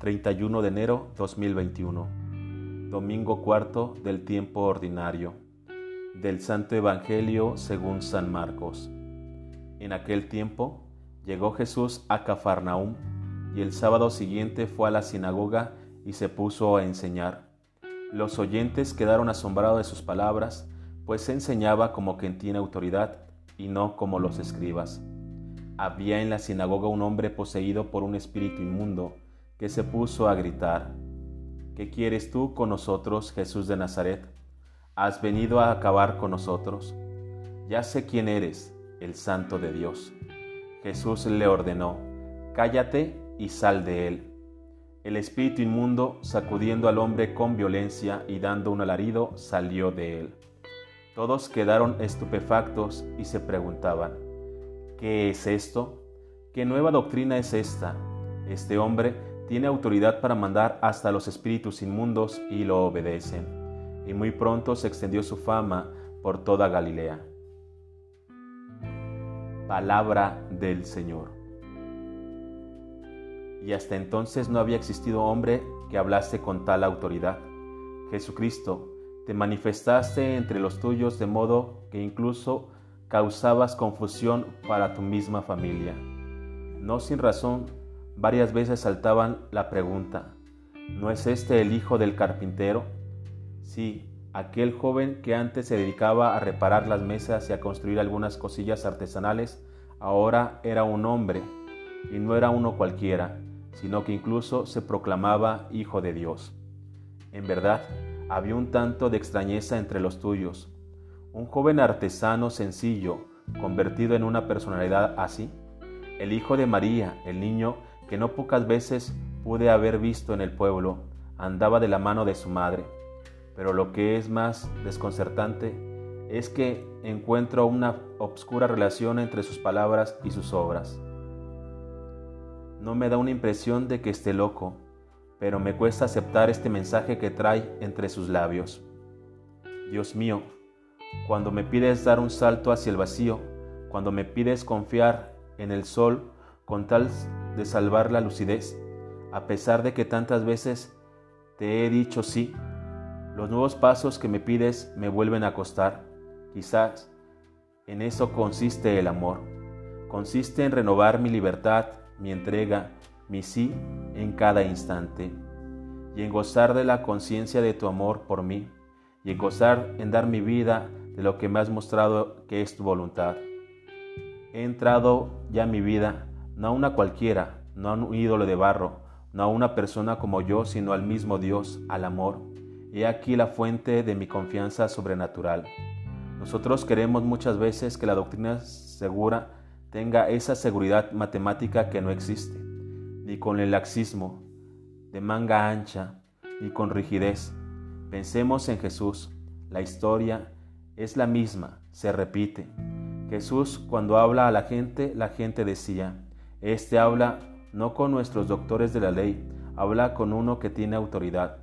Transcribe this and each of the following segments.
31 de enero 2021, domingo cuarto del tiempo ordinario, del Santo Evangelio según San Marcos. En aquel tiempo llegó Jesús a Cafarnaúm y el sábado siguiente fue a la sinagoga y se puso a enseñar. Los oyentes quedaron asombrados de sus palabras, pues enseñaba como quien tiene autoridad y no como los escribas había en la sinagoga un hombre poseído por un espíritu inmundo que se puso a gritar, ¿Qué quieres tú con nosotros, Jesús de Nazaret? ¿Has venido a acabar con nosotros? Ya sé quién eres, el santo de Dios. Jesús le ordenó, Cállate y sal de él. El espíritu inmundo, sacudiendo al hombre con violencia y dando un alarido, salió de él. Todos quedaron estupefactos y se preguntaban, ¿Qué es esto? ¿Qué nueva doctrina es esta? Este hombre tiene autoridad para mandar hasta los espíritus inmundos y lo obedecen. Y muy pronto se extendió su fama por toda Galilea. Palabra del Señor. Y hasta entonces no había existido hombre que hablase con tal autoridad. Jesucristo, te manifestaste entre los tuyos de modo que incluso causabas confusión para tu misma familia. No sin razón, varias veces saltaban la pregunta, ¿no es este el hijo del carpintero? Sí, aquel joven que antes se dedicaba a reparar las mesas y a construir algunas cosillas artesanales, ahora era un hombre, y no era uno cualquiera, sino que incluso se proclamaba hijo de Dios. En verdad, había un tanto de extrañeza entre los tuyos, un joven artesano sencillo, convertido en una personalidad así, el hijo de María, el niño que no pocas veces pude haber visto en el pueblo, andaba de la mano de su madre. Pero lo que es más desconcertante es que encuentro una obscura relación entre sus palabras y sus obras. No me da una impresión de que esté loco, pero me cuesta aceptar este mensaje que trae entre sus labios. Dios mío, cuando me pides dar un salto hacia el vacío, cuando me pides confiar en el sol con tal de salvar la lucidez, a pesar de que tantas veces te he dicho sí, los nuevos pasos que me pides me vuelven a costar. Quizás en eso consiste el amor. Consiste en renovar mi libertad, mi entrega, mi sí en cada instante, y en gozar de la conciencia de tu amor por mí, y en gozar en dar mi vida de lo que me has mostrado que es tu voluntad. He entrado ya mi vida, no a una cualquiera, no a un ídolo de barro, no a una persona como yo, sino al mismo Dios, al amor. He aquí la fuente de mi confianza sobrenatural. Nosotros queremos muchas veces que la doctrina segura tenga esa seguridad matemática que no existe, ni con el laxismo, de manga ancha, ni con rigidez. Pensemos en Jesús, la historia es la misma, se repite. Jesús cuando habla a la gente, la gente decía, Este habla no con nuestros doctores de la ley, habla con uno que tiene autoridad.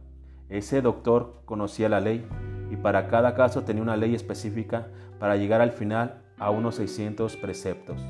Ese doctor conocía la ley y para cada caso tenía una ley específica para llegar al final a unos 600 preceptos.